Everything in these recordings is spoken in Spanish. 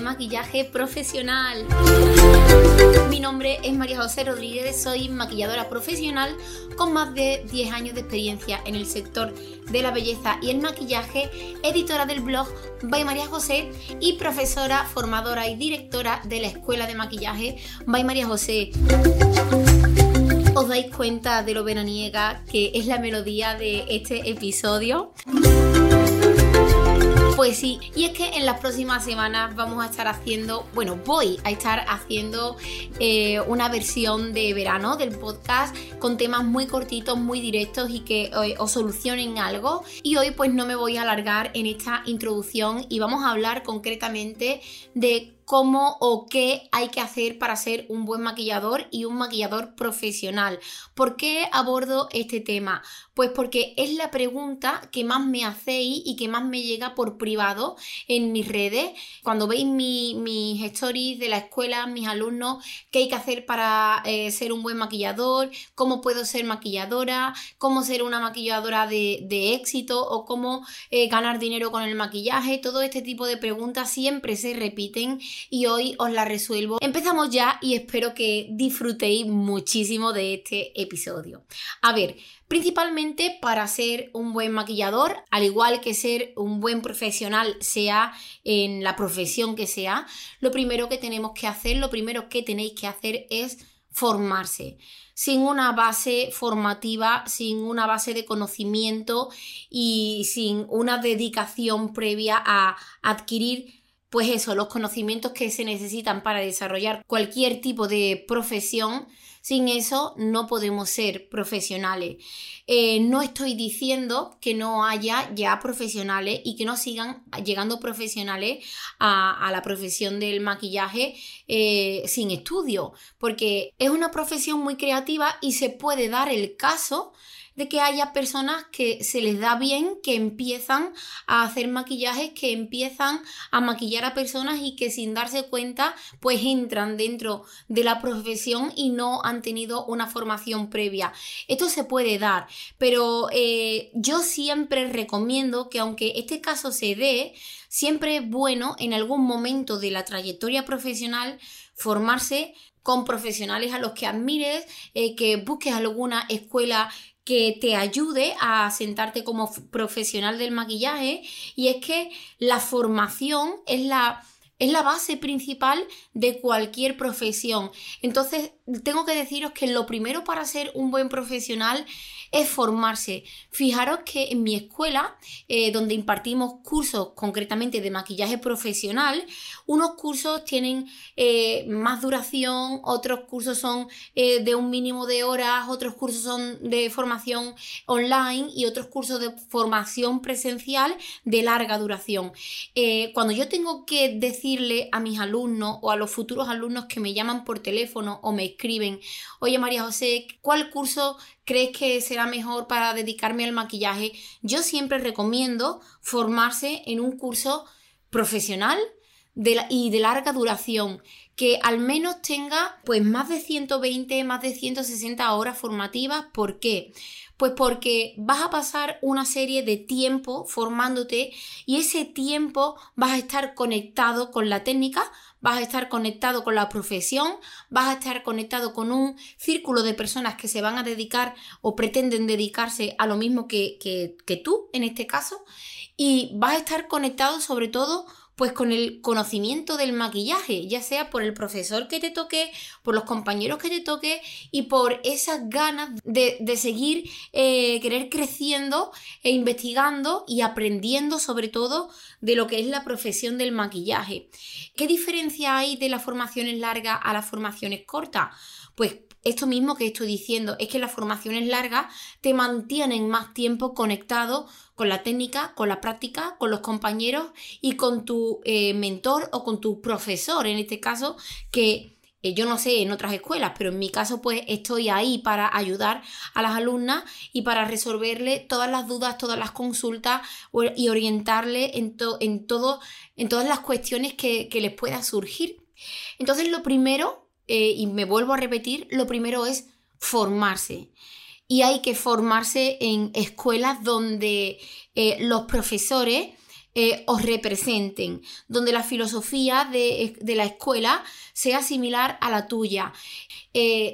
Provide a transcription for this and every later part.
maquillaje profesional. Mi nombre es María José Rodríguez, soy maquilladora profesional con más de 10 años de experiencia en el sector de la belleza y el maquillaje, editora del blog By María José y profesora, formadora y directora de la Escuela de Maquillaje By María José. ¿Os dais cuenta de lo veraniega que es la melodía de este episodio? Pues sí, y es que en las próximas semanas vamos a estar haciendo, bueno, voy a estar haciendo eh, una versión de verano del podcast con temas muy cortitos, muy directos y que eh, os solucionen algo. Y hoy pues no me voy a alargar en esta introducción y vamos a hablar concretamente de cómo o qué hay que hacer para ser un buen maquillador y un maquillador profesional. ¿Por qué abordo este tema? Pues porque es la pregunta que más me hacéis y que más me llega por privado en mis redes. Cuando veis mis stories de la escuela, mis alumnos, qué hay que hacer para eh, ser un buen maquillador, cómo puedo ser maquilladora, cómo ser una maquilladora de, éxito o cómo eh, ganar dinero con el maquillaje. Todo este tipo de preguntas siempre se repiten y hoy os la resuelvo. Empezamos ya y espero que disfrutéis muchísimo de este episodio. A ver, principalmente para ser un buen maquillador, al igual que ser un buen profesional, sea en la profesión que sea, lo primero que tenemos que hacer, lo primero que tenéis que hacer es formarse sin una base formativa, sin una base de conocimiento y sin una dedicación previa a adquirir pues eso, los conocimientos que se necesitan para desarrollar cualquier tipo de profesión, sin eso no podemos ser profesionales. Eh, no estoy diciendo que no haya ya profesionales y que no sigan llegando profesionales a, la profesión del maquillaje eh, sin estudio, porque es una profesión muy creativa y se puede dar el caso de que haya personas que se les da bien, que empiezan a hacer maquillajes, que empiezan a maquillar a personas y que sin darse cuenta pues entran dentro de la profesión y no han tenido una formación previa. Esto se puede dar, pero eh, yo siempre recomiendo que aunque este caso se dé, siempre es bueno en algún momento de la trayectoria profesional formarse con profesionales a los que admires, eh, que busques alguna escuela que te ayude a sentarte como profesional del maquillaje y es que la formación es la, es la base principal de cualquier profesión. Entonces, tengo que deciros que lo primero para ser un buen profesional es formarse. Fijaros que en mi escuela, eh, donde impartimos cursos concretamente de maquillaje profesional, unos cursos tienen eh, más duración, otros cursos son eh, de un mínimo de horas, otros cursos son de formación online y otros cursos de formación presencial de larga duración. cuando yo tengo que a mis alumnos o a los futuros alumnos que me llaman por teléfono o me escriben, oye María José, ¿cuál curso crees que será mejor para dedicarme al maquillaje, yo siempre recomiendo formarse en un curso profesional y de larga duración, que al menos tenga pues más de 120, más de 160 horas formativas. ¿Por qué? Pues porque vas a pasar una serie de tiempo formándote y ese tiempo vas a estar conectado con la técnica, vas a estar conectado con la profesión, vas a estar conectado con un círculo de personas que se van a dedicar o pretenden dedicarse a lo mismo que, que, tú, en este caso, y vas a estar conectado sobre todo pues con el conocimiento del maquillaje, ya sea por el profesor que te toque, por los compañeros que te toque y por esas ganas de, seguir eh, querer creciendo e investigando y aprendiendo sobre todo de lo que es la profesión del maquillaje. ¿Qué diferencia hay de las formaciones largas a las formaciones cortas? Pues esto mismo que estoy diciendo es que las formaciones largas te mantienen más tiempo conectado con la técnica, con la práctica, con los compañeros y con tu eh, mentor o con tu profesor, en este caso, que eh, yo no sé en otras escuelas, pero en mi caso pues estoy ahí para ayudar a las alumnas y para resolverle todas las dudas, todas las consultas y orientarle en, en, todo, en todas las cuestiones que, que les pueda surgir. Entonces lo primero eh, y me vuelvo a repetir, lo primero es formarse. Y hay que formarse en escuelas donde eh, los profesores eh, os representen, donde la filosofía de, la escuela sea similar a la tuya.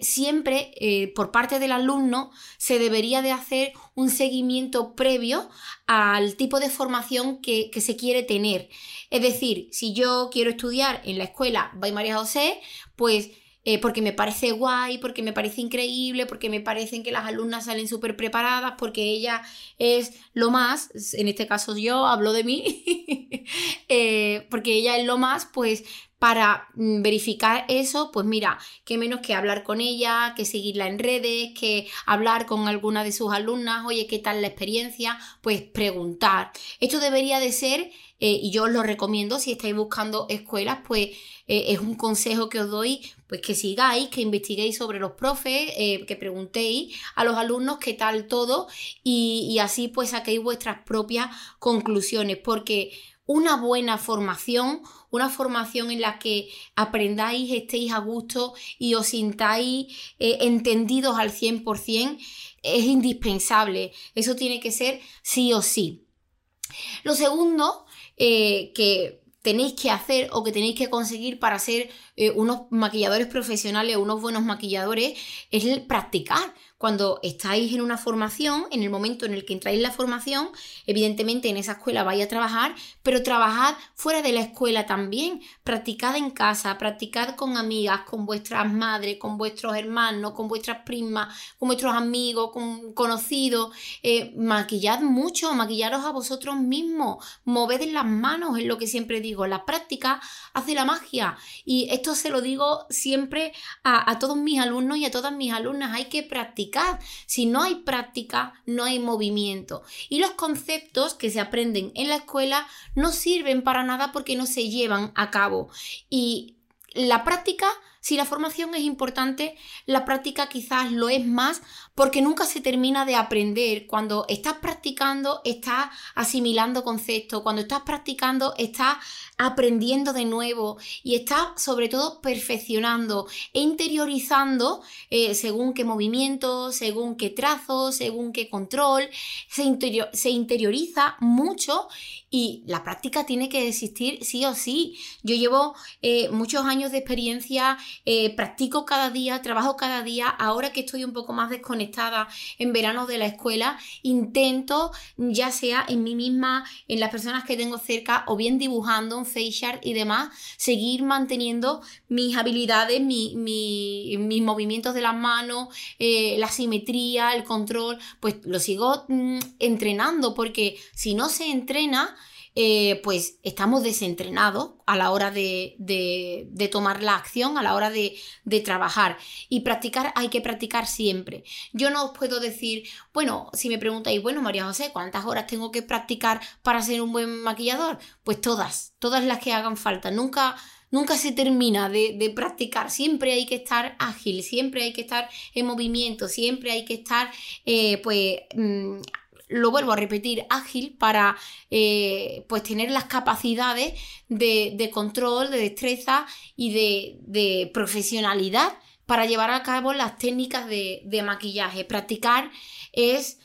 Siempre por parte del alumno se debería de hacer un seguimiento previo al tipo de formación que, que, se quiere tener. Es decir, si yo quiero estudiar en la escuela Bay María José, pues eh, porque me parece guay, porque me parece increíble, porque me parecen que las alumnas salen súper preparadas, porque ella es lo más, en este caso yo hablo de mí, eh, porque ella es lo más, pues para mm, verificar eso, pues mira, qué menos que hablar con ella, que seguirla en redes, que hablar con alguna de sus alumnas, oye, ¿qué tal la experiencia? Pues preguntar. Esto debería de ser eh, y yo os lo recomiendo si estáis buscando escuelas, pues eh, es un consejo que os doy, pues que sigáis, que investiguéis sobre los profes, eh, que preguntéis a los alumnos qué tal todo y, así pues saquéis vuestras propias conclusiones, porque una buena formación, una formación en la que aprendáis, estéis a gusto y os sintáis entendidos al 100%, es indispensable. Eso tiene que ser sí o sí. Lo segundo eh, que tenéis que hacer o que tenéis que conseguir para ser eh, unos maquilladores profesionales o unos buenos maquilladores es el practicar cuando estáis en una formación, en el momento en el que entráis en la formación, evidentemente en esa escuela vais a trabajar, pero trabajad fuera de la escuela también. Practicad en casa, practicad con amigas, con vuestras madres, con vuestros hermanos, con vuestras primas, con vuestros amigos, con conocidos. Eh, maquillad mucho, maquillaros a vosotros mismos, moved en las manos, es lo que siempre digo. La práctica hace la magia. Y esto se lo digo siempre a, a todos mis alumnos y a todas mis alumnas. Hay que practicar si no hay práctica, no hay movimiento. Y los conceptos que se aprenden en la escuela no sirven para nada porque no se llevan a cabo. Y la práctica si la formación es importante, la práctica quizás lo es más porque nunca se termina de aprender. Cuando estás practicando, estás asimilando conceptos. Cuando estás practicando, estás aprendiendo de nuevo y estás sobre todo perfeccionando e interiorizando eh, según qué movimiento, según qué trazo, según qué control. Se, se interioriza mucho y la práctica tiene que existir sí o sí. Yo llevo eh, muchos años de experiencia eh, practico cada día, trabajo cada día. Ahora que estoy un poco más desconectada en verano de la escuela, intento, ya sea en mí misma, en las personas que tengo cerca, o bien dibujando un face art y demás, seguir manteniendo mis habilidades, mis movimientos de las manos, eh, la simetría, el control, pues lo sigo mm, entrenando porque si no se entrena, eh, pues estamos desentrenados a la hora de, tomar la acción, a la hora de, trabajar. Y practicar hay que practicar siempre. Yo no os puedo decir, bueno, si me preguntáis, bueno, María José, ¿cuántas horas tengo que practicar para ser un buen maquillador? Pues todas, todas las que hagan falta. Nunca nunca se termina de, practicar, siempre hay que estar ágil, siempre hay que estar en movimiento, siempre hay que estar eh, pues mm, lo vuelvo a repetir, ágil para eh, pues tener las capacidades de, control, de destreza y de, profesionalidad para llevar a cabo las técnicas de, de maquillaje. Practicar es.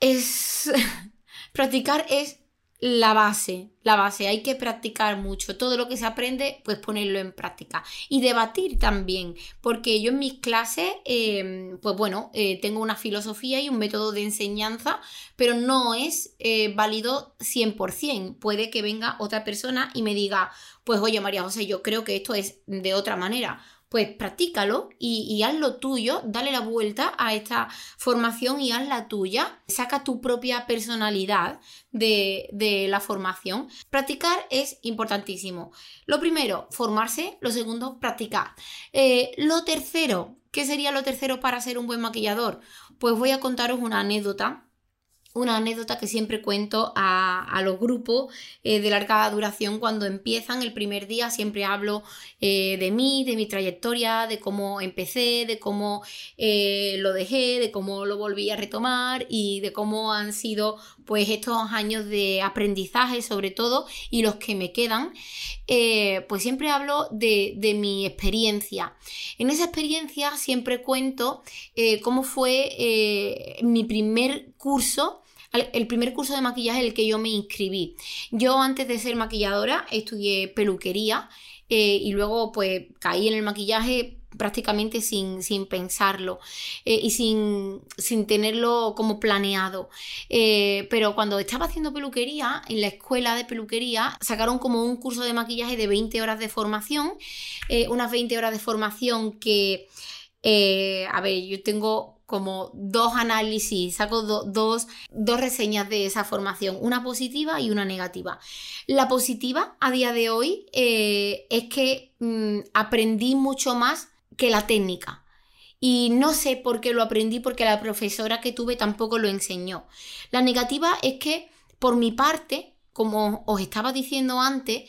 es. practicar es la base, la base, hay que practicar mucho, todo lo que se aprende, pues ponerlo en práctica. Y debatir también, porque yo en mis clases, em, pues bueno, eh, tengo una filosofía y un método de enseñanza, pero no es eh, válido 100%, puede que venga otra persona y me diga, pues oye María José, yo creo que esto es de otra manera, pues practícalo y, haz lo tuyo, dale la vuelta a esta formación y haz la tuya, saca tu propia personalidad de, la formación. Practicar es importantísimo. Lo primero, formarse, lo segundo, practicar. Eh, lo tercero, ¿qué sería lo tercero para ser un buen maquillador? Pues voy a contaros una anécdota una anécdota que siempre cuento a, los grupos eh, de larga duración cuando empiezan el primer día, siempre hablo eh, de mí, de mi trayectoria, de cómo empecé, de cómo eh, lo dejé, de cómo lo volví a retomar y de cómo han sido pues estos años de aprendizaje sobre todo y los que me quedan, pues siempre hablo de, de, mi experiencia. En esa experiencia siempre cuento cómo fue mi primer curso el primer curso de maquillaje en el que yo me inscribí. Yo antes de ser maquilladora estudié peluquería eh, y luego pues caí en el maquillaje prácticamente sin, sin pensarlo eh, y sin, sin, tenerlo como planeado. Eh, pero cuando estaba haciendo peluquería, en la escuela de peluquería, sacaron como un curso de maquillaje de 20 horas de formación, unas 20 horas de formación que, a ver, yo tengo como dos análisis, saco dos, reseñas de esa formación, una positiva y una negativa. La positiva a día de hoy eh, es que mm, aprendí mucho más que la técnica. Y no sé por qué lo aprendí porque la profesora que tuve tampoco lo enseñó. La negativa es que por mi parte, como os estaba diciendo antes,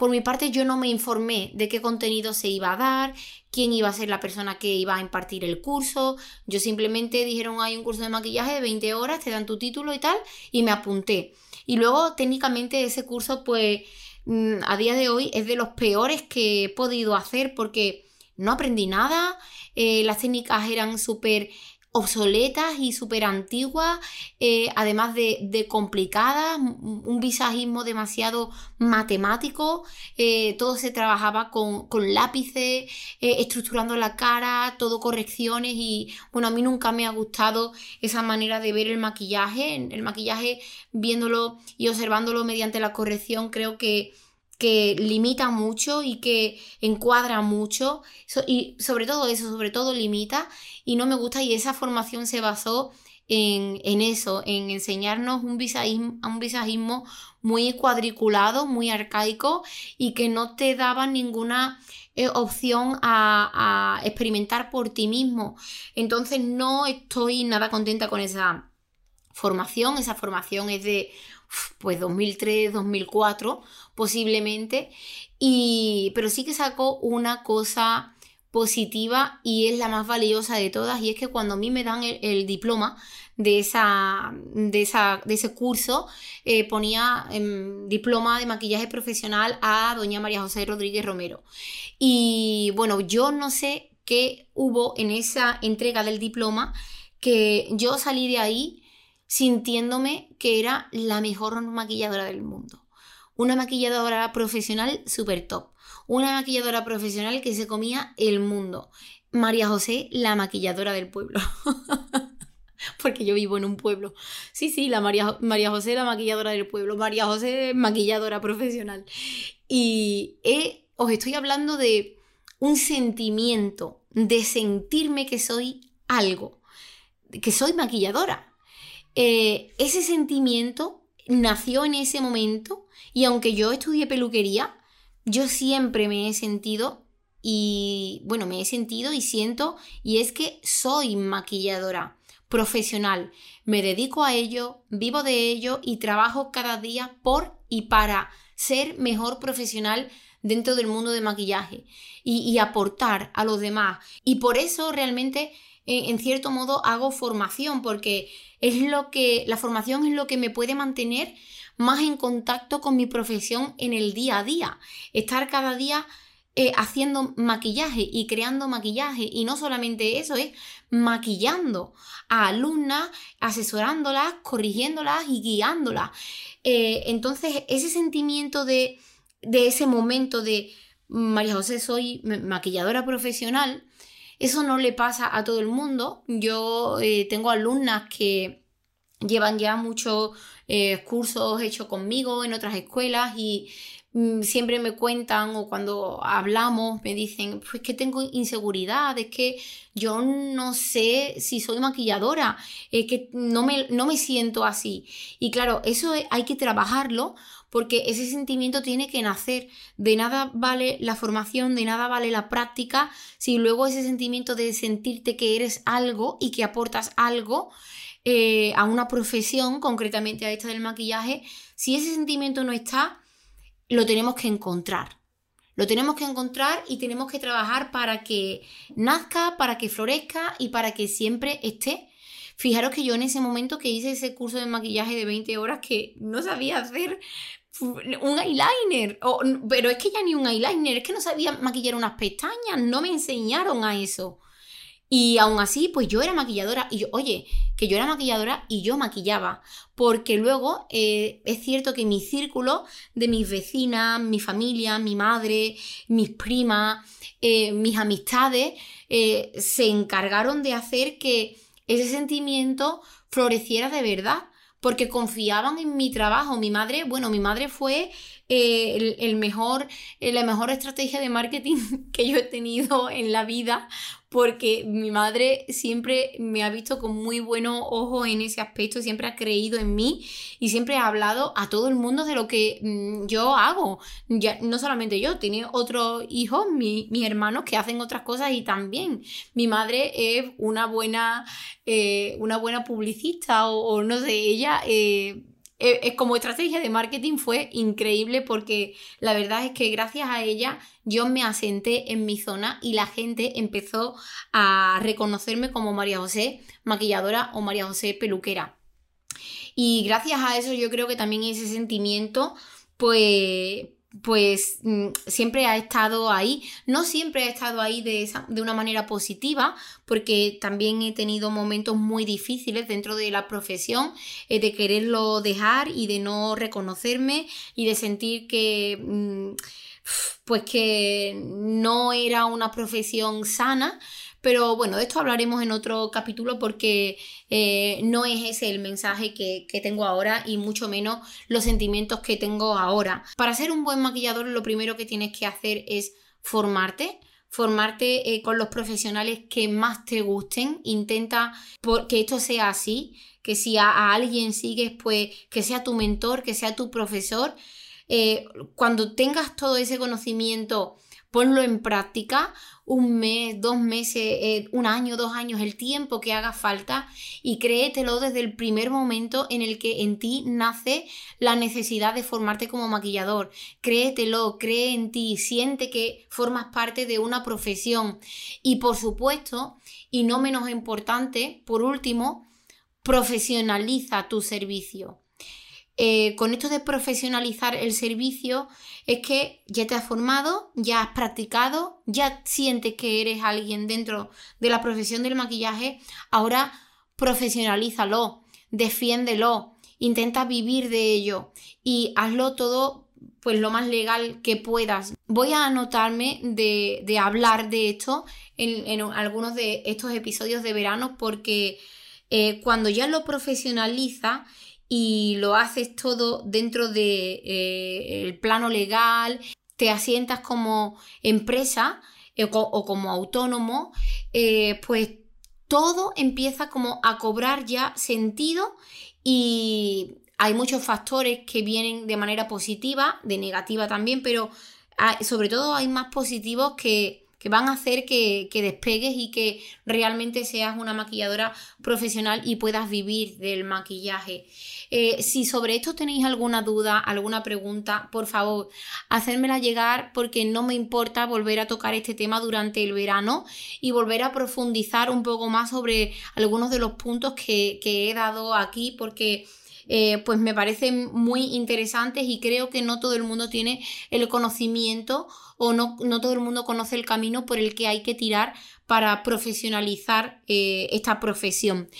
por mi parte yo no me informé de qué contenido se iba a dar, quién iba a ser la persona que iba a impartir el curso. Yo simplemente dijeron hay un curso de maquillaje de 20 horas, te dan tu título y tal, y me apunté. Y luego técnicamente ese curso pues mm, a día de hoy es de los peores que he podido hacer porque no aprendí nada, eh, las técnicas eran súper obsoletas y súper antiguas, eh, además de, complicadas, un visajismo demasiado matemático, eh, todo se trabajaba con, lápices, eh, estructurando la cara, todo correcciones y bueno, a mí nunca me ha gustado esa manera de ver el maquillaje, el maquillaje viéndolo y observándolo mediante la corrección, creo que que limita mucho y que encuadra mucho y sobre todo eso, sobre todo limita y no me gusta y esa formación se basó en, eso, en enseñarnos un visajismo, un muy cuadriculado, muy arcaico y que no te daba ninguna eh, opción a experimentar por ti mismo. Entonces no estoy nada contenta con esa formación, esa formación es de pues 2003, 2004 posiblemente, y, pero sí que sacó una cosa positiva y es la más valiosa de todas y es que cuando a mí me dan el, diploma de, esa, de, esa, de ese curso eh, ponía em, diploma de maquillaje profesional a doña María José Rodríguez Romero. Y bueno yo no sé qué hubo en esa entrega del diploma que yo salí de ahí sintiéndome que era la mejor maquilladora del mundo. Una maquilladora profesional super top. Una maquilladora profesional que se comía el mundo. María José, la maquilladora del pueblo. Porque yo vivo en un pueblo. Sí, sí, la María, José, la maquilladora del pueblo. María José, maquilladora profesional. Y os estoy hablando de un sentimiento, de sentirme que soy algo, que soy maquilladora. Eh, ese sentimiento nació en ese momento y aunque yo estudié peluquería, yo siempre me he sentido y bueno, me he sentido y siento y es que soy maquilladora profesional. Me dedico a ello, vivo de ello y trabajo cada día por y para ser mejor profesional dentro del mundo de maquillaje y aportar a los demás. Y por eso realmente en cierto modo hago formación porque es lo que la formación es lo que me puede mantener más en contacto con mi profesión en el día a día, estar cada día eh, haciendo maquillaje y creando maquillaje y no solamente eso es maquillando a alumnas, asesorándolas, corrigiéndolas y guiándolas. Eh, entonces ese sentimiento de, de ese momento de María José soy maquilladora profesional, eso no le pasa a todo el mundo. Yo eh, tengo alumnas que llevan ya muchos eh, cursos hechos conmigo en otras escuelas y mm, siempre me cuentan o cuando hablamos me dicen, pues que tengo inseguridad, es que yo no sé si soy maquilladora, es que no me, no me siento así. Y claro, eso hay que trabajarlo porque ese sentimiento tiene que nacer. De nada vale la formación, de nada vale la práctica, si luego ese sentimiento de sentirte que eres algo y que aportas algo eh, a una profesión, concretamente a esta del maquillaje, si ese sentimiento no está, lo tenemos que encontrar. Lo tenemos que encontrar y tenemos que trabajar para que nazca, para que florezca y para que siempre esté. Fijaros que yo en ese momento que hice ese curso de maquillaje de 20 horas que no sabía hacer un eyeliner, pero es que ya ni un eyeliner, es que no sabía maquillar unas pestañas, no me enseñaron a eso. Y aún así, pues yo era maquilladora y oye, que yo era maquilladora y yo maquillaba. Porque luego eh, es cierto que mi círculo de mis vecinas, mi familia, mi madre, mis primas, eh, mis amistades, eh, se encargaron de hacer que ese sentimiento floreciera de verdad. Porque confiaban en mi trabajo. Mi madre, bueno, mi madre fue el, mejor, la mejor estrategia de marketing que yo he tenido en la vida, porque mi madre siempre me ha visto con muy buenos ojos en ese aspecto, siempre ha creído en mí y siempre ha hablado a todo el mundo de lo que mm, yo hago. Ya, no solamente yo, tiene otros hijos, mis hermanos que hacen otras cosas y también mi madre es una buena, eh, una buena publicista o, no sé, ella... Eh, eh, como estrategia de marketing fue increíble porque la verdad es que gracias a ella yo me asenté en mi zona y la gente empezó a reconocerme como María José maquilladora o María José peluquera. Y gracias a eso yo creo que también ese sentimiento pues pues mm, siempre ha estado ahí. No siempre ha estado ahí de, de, una manera positiva, porque también he tenido momentos muy difíciles dentro de la profesión, eh, de quererlo dejar y de no reconocerme y de sentir que... Mm, pues que no era una profesión sana, pero bueno, de esto hablaremos en otro capítulo porque eh, no es ese el mensaje que, tengo ahora y mucho menos los sentimientos que tengo ahora. Para ser un buen maquillador lo primero que tienes que hacer es formarte formarte eh, con los profesionales que más te gusten. Intenta que esto sea así, que si a, alguien sigues, pues que sea tu mentor, que sea tu profesor. Eh, cuando tengas todo ese conocimiento ponlo en práctica un mes, dos meses, eh, un año, dos años, el tiempo que haga falta y créetelo desde el primer momento en el que en ti nace la necesidad de formarte como maquillador. Créetelo, cree en ti, siente que formas parte de una profesión y por supuesto, y no menos importante, por último, profesionaliza tu servicio. Eh, con esto de profesionalizar el servicio es que ya te has formado, ya has practicado, ya sientes que eres alguien dentro de la profesión del maquillaje, ahora profesionalízalo, defiéndelo, intenta vivir de ello y hazlo todo pues lo más legal que puedas. Voy a anotarme de, hablar de esto en, algunos de estos episodios de verano porque eh, cuando ya lo profesionaliza y lo haces todo dentro del de, eh, plano legal, te asientas como empresa eh, o como autónomo, eh, pues todo empieza como a cobrar ya sentido y hay muchos factores que vienen de manera positiva, de negativa también, pero sobre todo hay más positivos que, que van a hacer que, despegues y que realmente seas una maquilladora profesional y puedas vivir del maquillaje. Eh, si sobre esto tenéis alguna duda, alguna pregunta, por favor, hacérmela llegar porque no me importa volver a tocar este tema durante el verano y volver a profundizar un poco más sobre algunos de los puntos que, que he dado aquí porque eh, pues me parecen muy interesantes y creo que no todo el mundo tiene el conocimiento o no, no todo el mundo conoce el camino por el que hay que tirar para profesionalizar eh, esta profesión.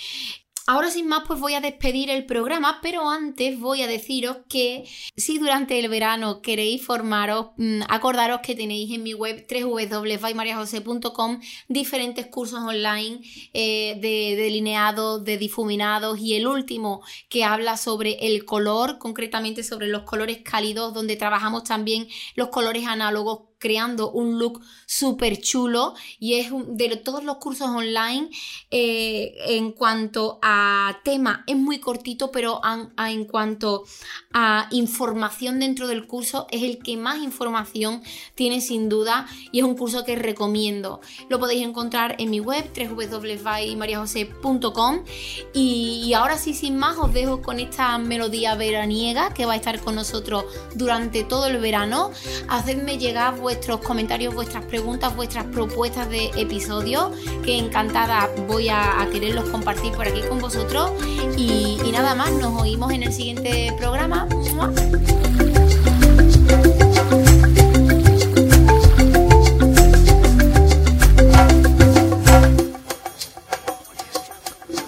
Ahora sin más pues voy a despedir el programa, pero antes voy a deciros que si durante el verano queréis formaros, mm, acordaros que tenéis en mi web www.mariajose.com diferentes cursos online eh, de delineados, de difuminados y el último que habla sobre el color, concretamente sobre los colores cálidos, donde trabajamos también los colores análogos creando un look súper chulo y es de todos los cursos online eh, en cuanto a tema es muy cortito pero en cuanto a información dentro del curso es el que más información tiene sin duda y es un curso que recomiendo. Lo podéis encontrar en mi web www.mariajose.com y, y ahora sí sin más os dejo con esta melodía veraniega que va a estar con nosotros durante todo el verano. Hacedme llegar vuestros comentarios, vuestras preguntas, vuestras propuestas de episodio, que encantada voy a, quererlos compartir por aquí con vosotros. Y nada más, nos oímos en el siguiente programa.